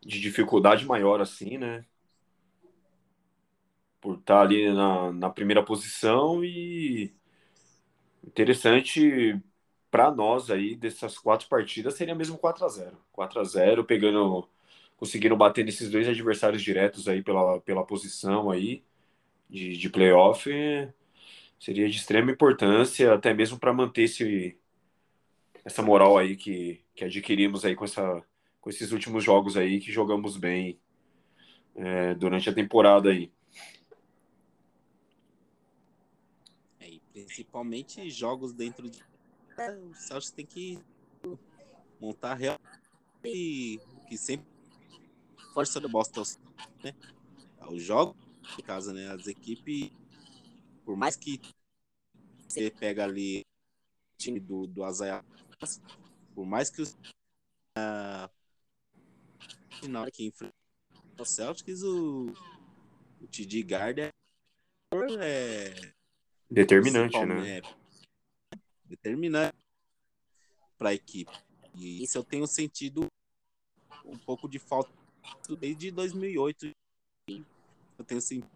de dificuldade maior, assim, né? Por estar ali na, na primeira posição e interessante para nós aí dessas quatro partidas seria mesmo 4 a 0 4 a 0 pegando conseguindo bater nesses dois adversários diretos aí pela, pela posição aí de, de playoff seria de extrema importância até mesmo para manter esse, essa moral aí que, que adquirimos aí com, essa, com esses últimos jogos aí que jogamos bem é, durante a temporada aí. É, principalmente jogos dentro de. O tem que montar real e que sempre força do Boston, né? Os jogos de casa, né? As equipes, por mais que você pega ali o time do, do Azaia, por mais que os ah, final que enfrenta o Celtics, o, o TD Garden é Determinante, principal, né? é, determinante para a equipe. E isso eu tenho sentido um pouco de falta desde 2008. Eu tenho sentido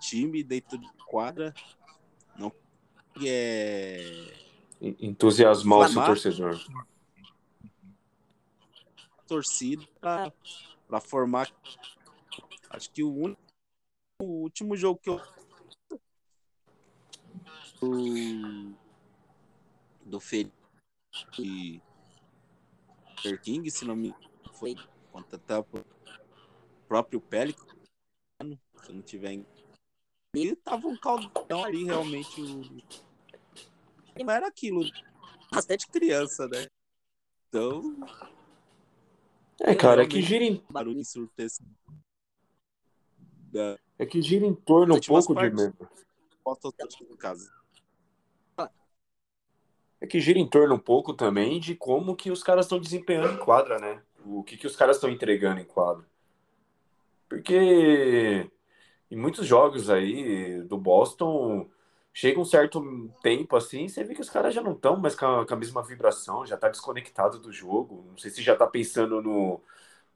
time dentro de quadra não é Entusiasmar o seu torcedor. torcida para formar. Acho que o único o último jogo que eu do, do Felipe King, se não me foi contra o próprio Pélico, se não tiver em... e tava um caldão ali realmente o, era aquilo. Bastante criança, né? Então. É, cara, é que gira em. Barulho ensurdece. É que gira em torno um pouco de. É que gira em torno um pouco também de como que os caras estão desempenhando em quadra, né? O que, que os caras estão entregando em quadra. Porque em muitos jogos aí do Boston, chega um certo tempo assim, você vê que os caras já não estão mais com a, com a, mesma vibração, já tá desconectado do jogo. Não sei se já tá pensando no,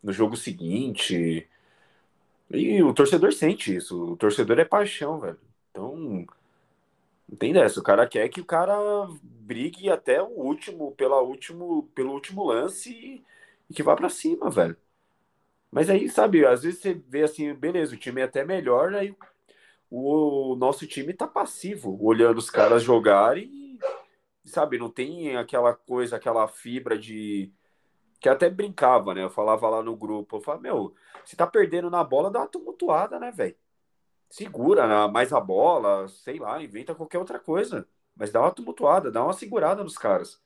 no jogo seguinte. E o torcedor sente isso. O torcedor é paixão, velho. Então, não tem dessa. O cara quer que o cara brigue até o último, pela último, pelo último lance e, e que vá para cima, velho. Mas aí, sabe, às vezes você vê assim, beleza, o time é até melhor, aí o, o nosso time tá passivo, olhando os caras jogarem sabe, não tem aquela coisa, aquela fibra de. Que até brincava, né? Eu falava lá no grupo, eu falava, meu, se tá perdendo na bola, dá uma tumultuada, né, velho? Segura mais a bola, sei lá, inventa qualquer outra coisa. Mas dá uma tumultuada, dá uma segurada nos caras.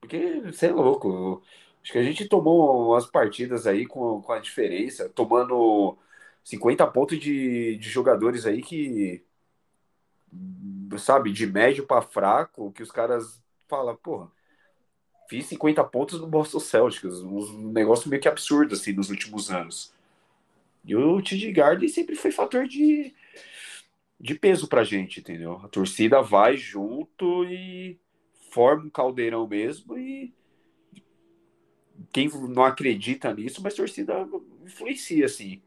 Porque você é louco. Acho que a gente tomou umas partidas aí com, com a diferença, tomando 50 pontos de, de jogadores aí que, sabe, de médio para fraco, que os caras falam, porra, fiz 50 pontos no Boston Celtics, um negócio meio que absurdo, assim, nos últimos anos. E o TD Garden sempre foi fator de, de peso pra gente, entendeu? A torcida vai junto e forma um caldeirão mesmo e quem não acredita nisso, mas torcida influencia, assim.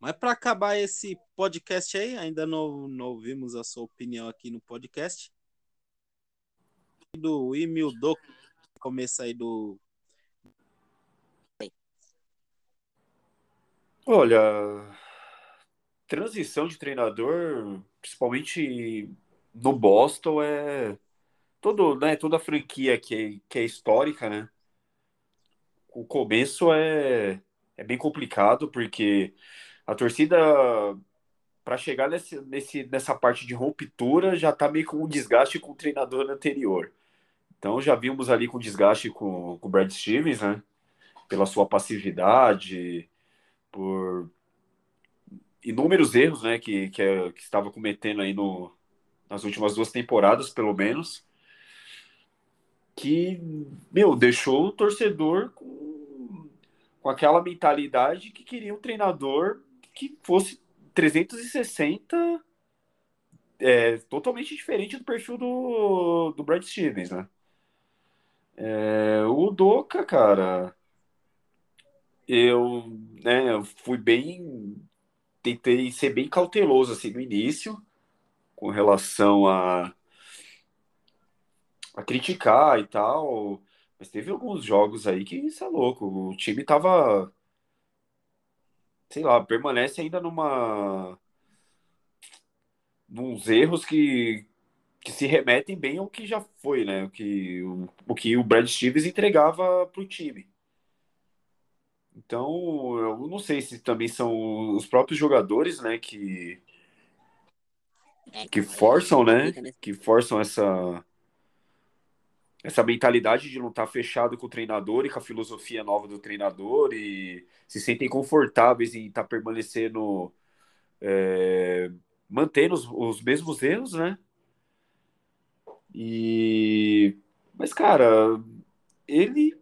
Mas para acabar esse podcast aí, ainda não, não ouvimos a sua opinião aqui no podcast. Do Emil do começo aí do. Olha, transição de treinador, principalmente no Boston é todo, né, toda a franquia que é, que é histórica, né? O começo é, é bem complicado porque a torcida para chegar nesse, nesse, nessa parte de ruptura já tá meio com um desgaste com o treinador anterior. Então já vimos ali com desgaste com, com o Brad Stevens, né? Pela sua passividade, por inúmeros erros, né? Que, que, é, que estava cometendo aí no, nas últimas duas temporadas, pelo menos, que, meu, deixou o torcedor com, com aquela mentalidade que queria um treinador que fosse 360 é, totalmente diferente do perfil do, do Brad Stevens, né? É, o Doca, cara, eu, né, fui bem, tentei ser bem cauteloso assim no início, com relação a, a criticar e tal. Mas teve alguns jogos aí que isso é louco. O time tava. Sei lá, permanece ainda numa. nos erros que, que se remetem bem ao que já foi, né? O que o, o, que o Brad Stevens entregava para o time. Então, eu não sei se também são os próprios jogadores, né, que que forçam, né? Que forçam essa essa mentalidade de não estar fechado com o treinador e com a filosofia nova do treinador e se sentem confortáveis em estar permanecendo é, mantendo os, os, mesmos erros, né? E mas cara, ele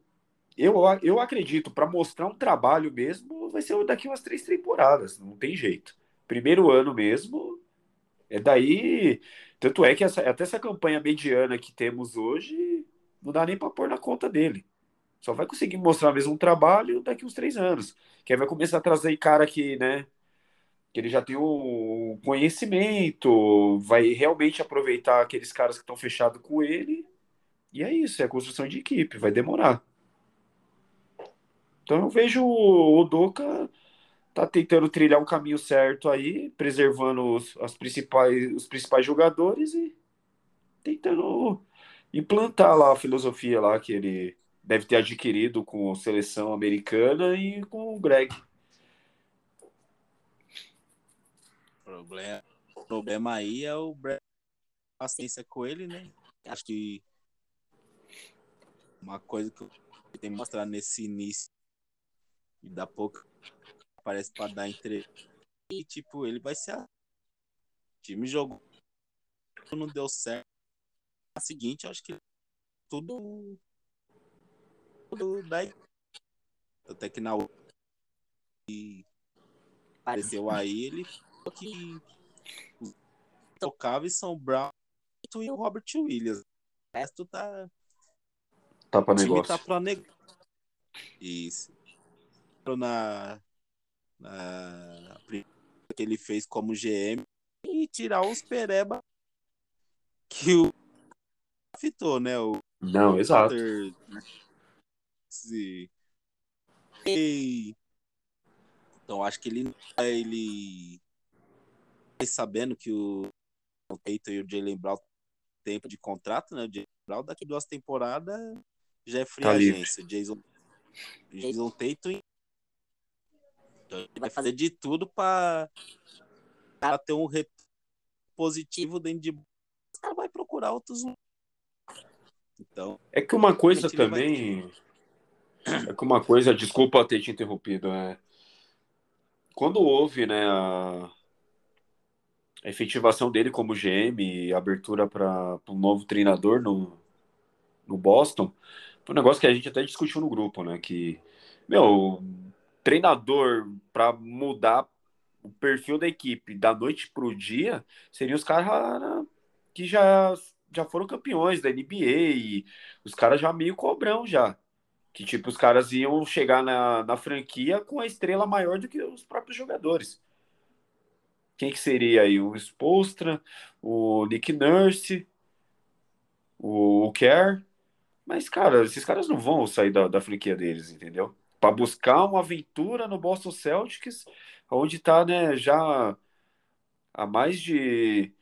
eu, eu acredito para mostrar um trabalho mesmo vai ser daqui umas três temporadas, não tem jeito. Primeiro ano mesmo, é daí. Tanto é que essa, até essa campanha mediana que temos hoje não dá nem para pôr na conta dele. Só vai conseguir mostrar mesmo um trabalho daqui uns três anos. Que aí vai começar a trazer cara que, né? Que ele já tem um conhecimento, vai realmente aproveitar aqueles caras que estão fechados com ele. E é isso, é a construção de equipe, vai demorar. Então eu vejo o Doca tá tentando trilhar um caminho certo aí, preservando os, as principais, os principais jogadores e tentando implantar lá a filosofia lá que ele deve ter adquirido com a seleção americana e com o Greg. problema, o problema aí é o Brad paciência com ele, né? Acho que uma coisa que eu tenho que mostrar nesse início e da pouco parece para dar entre e tipo, ele vai ser a... o time jogou não deu certo. A seguinte, acho que tudo tudo daí até que na e apareceu aí, ele falou que os tocáveis são Brown e o Robert Williams. O resto tá. Tá pra o time negócio. tá pra negócio. Isso. Na, primeira que ele fez como GM e tirar os pereba que o fitou, né? O Não, exato. Se- E- Então acho que ele ele sabendo que o Tatum e o Jalen Brown tempo de contrato, né? O Jalen Brown daqui duas temporadas já é free Tá livre. agência. Jason Jason Tatum ele vai fazer de tudo para ter um retorno positivo dentro de o cara vai procurar outros então É que uma coisa Ele vai- também. É que uma coisa, desculpa ter te interrompido, é. Quando houve, né, a, a efetivação dele como GM e abertura para um novo treinador no, no Boston, foi um negócio que a gente até discutiu no grupo, né? Que, meu, treinador para mudar o perfil da equipe da noite pro dia seriam os caras que já, já foram campeões da NBA e os caras já meio cobrão já. Que, tipo, os caras iam chegar na, na franquia com a estrela maior do que os próprios jogadores. Quem que seria aí? O Spolstra, o Nick Nurse, o, o Kerr. Mas, cara, esses caras não vão sair da, da franquia deles, entendeu? Para buscar uma aventura no Boston Celtics, onde tá, né, já há mais de,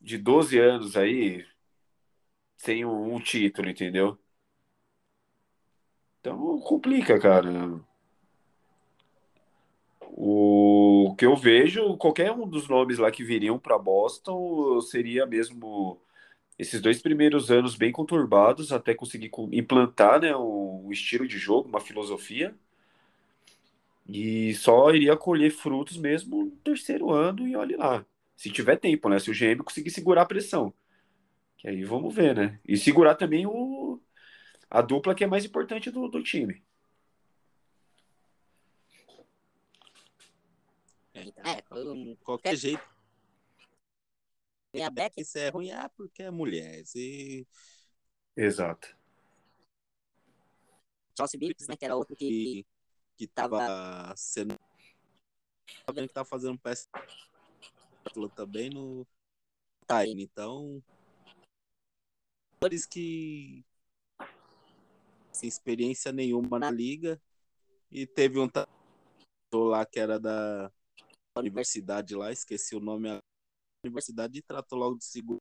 de 12 anos aí, sem um, um título, entendeu? Então complica, cara. O que eu vejo, qualquer um dos nomes lá que viriam para Boston seria mesmo esses dois primeiros anos bem conturbados até conseguir co- implantar, né, um estilo de jogo, uma filosofia. E só iria colher frutos mesmo no terceiro ano e olhe lá. Se tiver tempo, né? Se o GM conseguir segurar a pressão. Que aí vamos ver, né? E segurar também o, a dupla que é mais importante do, do time. é, qualquer jeito a Beck isso é ruim ah, porque é mulher se Exato. Chelsea Billups, né, que era outro que que, tava sendo vendo que tá fazendo um péssimo também no Time, então jogadores que sem experiência nenhuma na liga e teve um lá que era da universidade lá, esqueci o nome universidade e tratou logo de segundo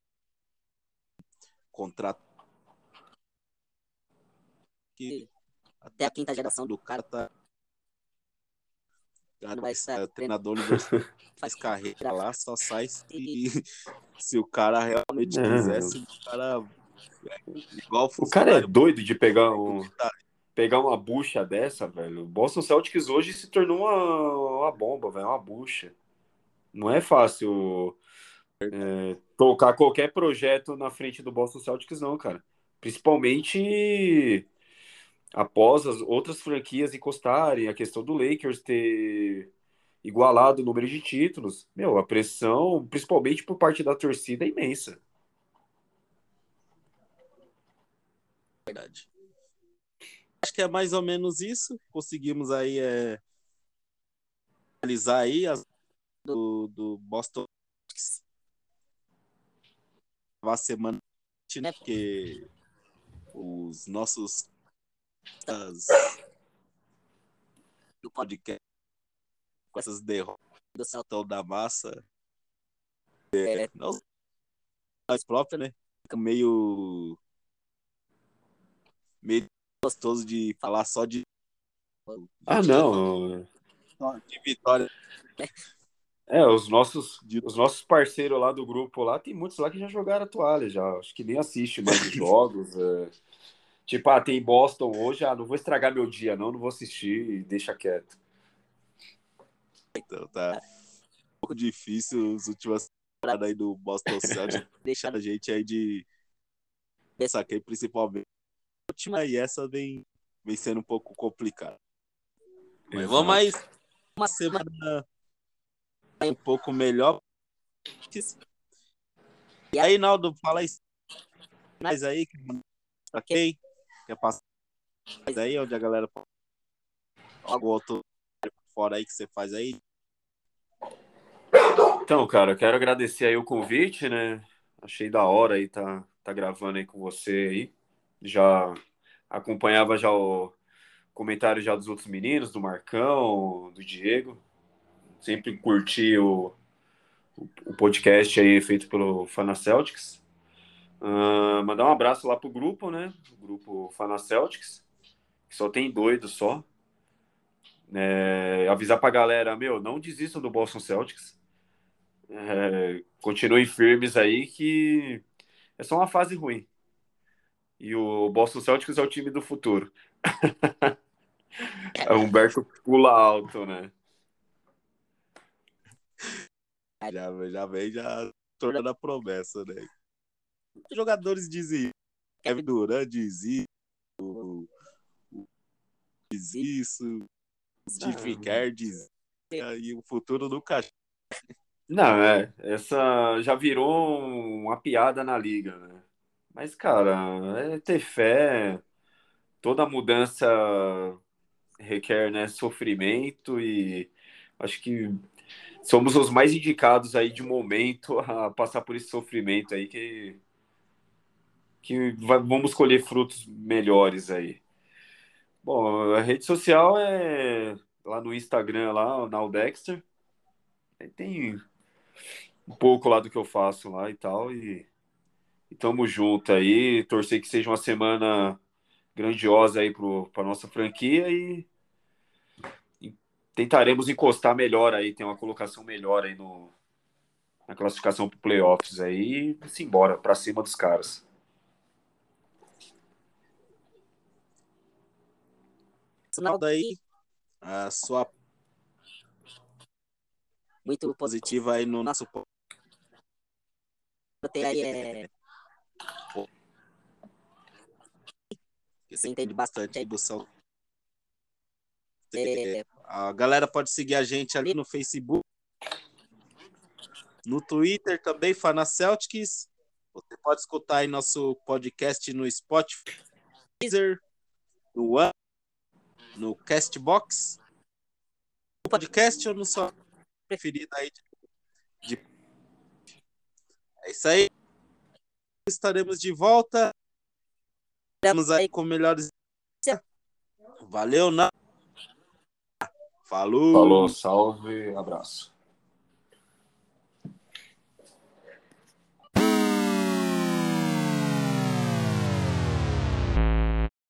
contrato. Que até a quinta geração. do cara tá cara Não vai é ser treinador faz carreira lá, só sai se, se o cara realmente Não. quisesse, o cara igual O cara é doido de pegar um, pegar uma bucha dessa, velho. O Boston Celtics hoje se tornou uma, uma bomba, velho, uma bucha. Não é fácil é, tocar qualquer projeto na frente do Boston Celtics, não, cara. Principalmente após as outras franquias encostarem, a questão do Lakers ter igualado o número de títulos. Meu, a pressão, principalmente por parte da torcida, é imensa. verdade. Acho que é mais ou menos isso. Conseguimos aí é, analisar aí as do, do Boston a semana, né? Porque os nossos as, do podcast com essas derrotas do Saltão da Massa é, não nós próprios, né? Fica meio meio gostoso de falar só de Ah, não. de vitória. É, os nossos, os nossos parceiros lá do grupo lá, tem muitos lá que já jogaram a toalha, já. Acho que nem assiste mais os jogos. É. Tipo, ah, tem Boston hoje, ah, não vou estragar meu dia, não, não vou assistir e deixa quieto. Então tá um pouco difícil as últimas temporadas aí do Boston Celtics deixar a gente aí de saquei principalmente a última e essa vem, vem sendo um pouco complicada. Mas vamos mais uma semana um pouco melhor. E aí, Naldo, fala aí. Mas aí, ok? Quer passar aí onde a galera algum outro fora aí que você faz aí? Então, cara, eu quero agradecer aí o convite, né? Achei da hora aí tá, tá gravando aí com você aí. Já acompanhava já o comentário já dos outros meninos, do Marcão, do Diego. Sempre curti o, o, podcast aí feito pelo Fana Celtics. Ah, mandar um abraço lá pro grupo, né? O grupo Fana Celtics, que só tem doido só. É, avisar pra galera, meu, não desistam do Boston Celtics. É, continuem firmes aí que é só uma fase ruim. E o Boston Celtics é o time do futuro. Humberto pula alto, né? Já, já vem já tornando a promessa, né? Os jogadores dizem Kevin Durant diz isso, o- o- diz isso, Stephen Kerr diz e o futuro nunca Não, é. Essa já virou uma piada na liga, né? Mas, cara, é ter fé. Toda mudança requer, né, sofrimento e acho que somos os mais indicados aí de momento a passar por esse sofrimento aí que que vamos colher frutos melhores aí. Bom, a rede social é lá no Instagram lá. Aí Tem um pouco lá do que eu faço lá e tal e, e tamo junto aí, torcer que seja uma semana grandiosa aí para nossa franquia e tentaremos encostar melhor aí, ter uma colocação melhor aí no, na classificação para playoffs aí e se embora para cima dos caras. Sinal daí a sua Muito positiva aí no nosso Botei aí, é, que você entende bastante aí do São é, A galera pode seguir a gente ali no Facebook, no Twitter também, Fana Celtics. Você pode escutar aí nosso podcast no Spotify, no One, no Castbox, no podcast ou no sua preferida aí. de- de- É isso aí. Estaremos de volta. Estamos aí com melhores. Valeu, não. Falou. Falou, salve, abraço.